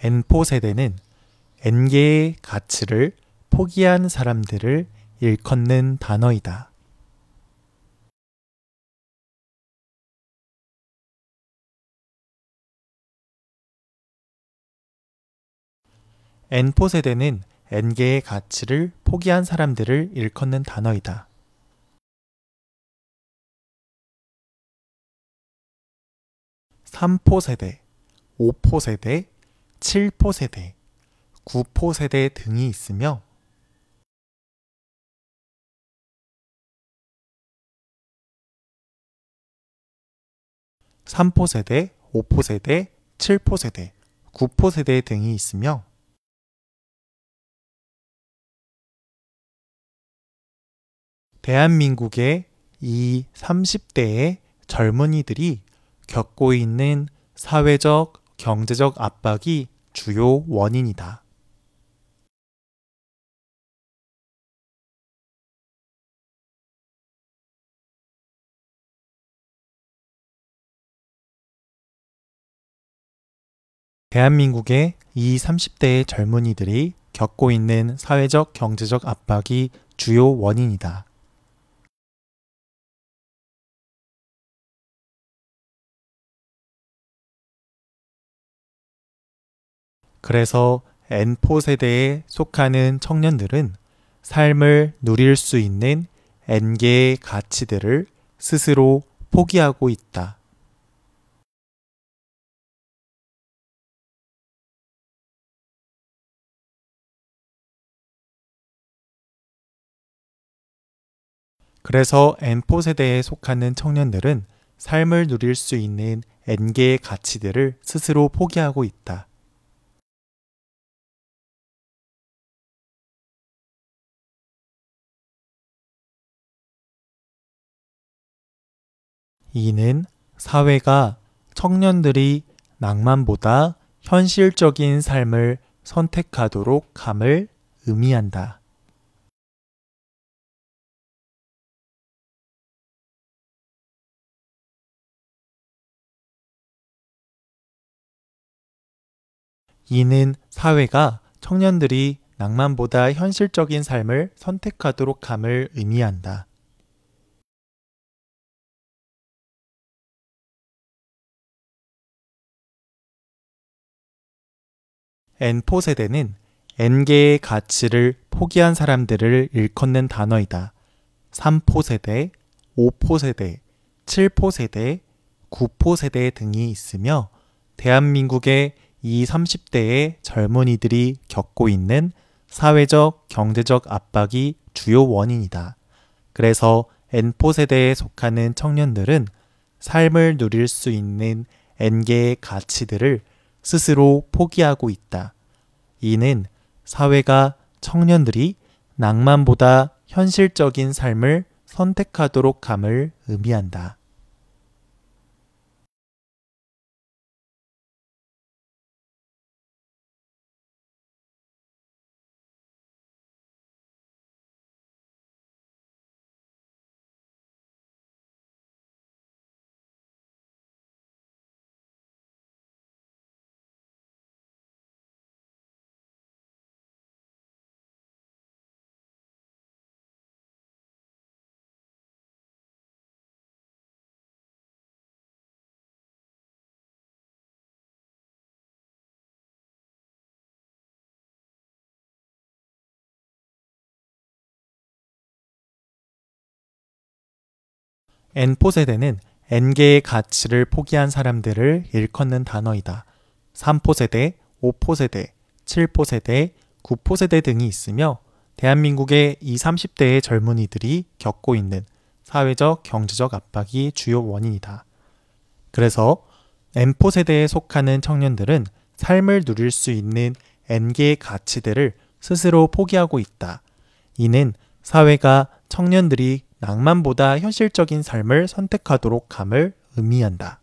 N포 세대는 N개의 가치를 포기한 사람들을 일컫는 단어이다. N포 세대는 N개의 가치를 포기한 사람들을 일컫는 단어이다. 3포 세대, 5포 세대, 7포 세대, 9포 세대 등이 있으며 3포 세대, 5포 세대, 7포 세대, 9포 세대 등이 있으며 대한민국의 이 30대의 젊은이들이 겪고 있는 사회적, 경제적 압박이 주요 원인이다. 대한민국의 이 30대의 젊은이들이 겪고 있는 사회적, 경제적 압박이 주요 원인이다. 그래서 N포 세대에 속하는 청년들은 삶을 누릴 수 있는 N개의 가치들을 스스로 포기하고 있다. 그래서 N포 세대에 속하는 청년들은 삶을 누릴 수 있는 N개의 가치들을 스스로 포기하고 있다. 이는 사회가 청년들이 낭만보다 현실적인 삶을 선택하도록 함을 의미한다. 이는 사회가 청년들이 낭만보다 현실적인 삶을 선택하도록 함을 의미한다. N포 세대는 N개의 가치를 포기한 사람들을 일컫는 단어이다. 3포 세대, 5포 세대, 7포 세대, 9포 세대 등이 있으며 대한민국의 이 30대의 젊은이들이 겪고 있는 사회적, 경제적 압박이 주요 원인이다. 그래서 N포 세대에 속하는 청년들은 삶을 누릴 수 있는 N개의 가치들을 스스로 포기하고 있다. 이는 사회가 청년들이 낭만보다 현실적인 삶을 선택하도록 함을 의미한다. N포 세대는 N개의 가치를 포기한 사람들을 일컫는 단어이다. 3포 세대, 5포 세대, 7포 세대, 9포 세대 등이 있으며 대한민국의 이 30대의 젊은이들이 겪고 있는 사회적, 경제적 압박이 주요 원인이다. 그래서 N포 세대에 속하는 청년들은 삶을 누릴 수 있는 N개의 가치들을 스스로 포기하고 있다. 이는 사회가 청년들이 낭만보다 현실적인 삶을 선택하도록 함을 의미한다.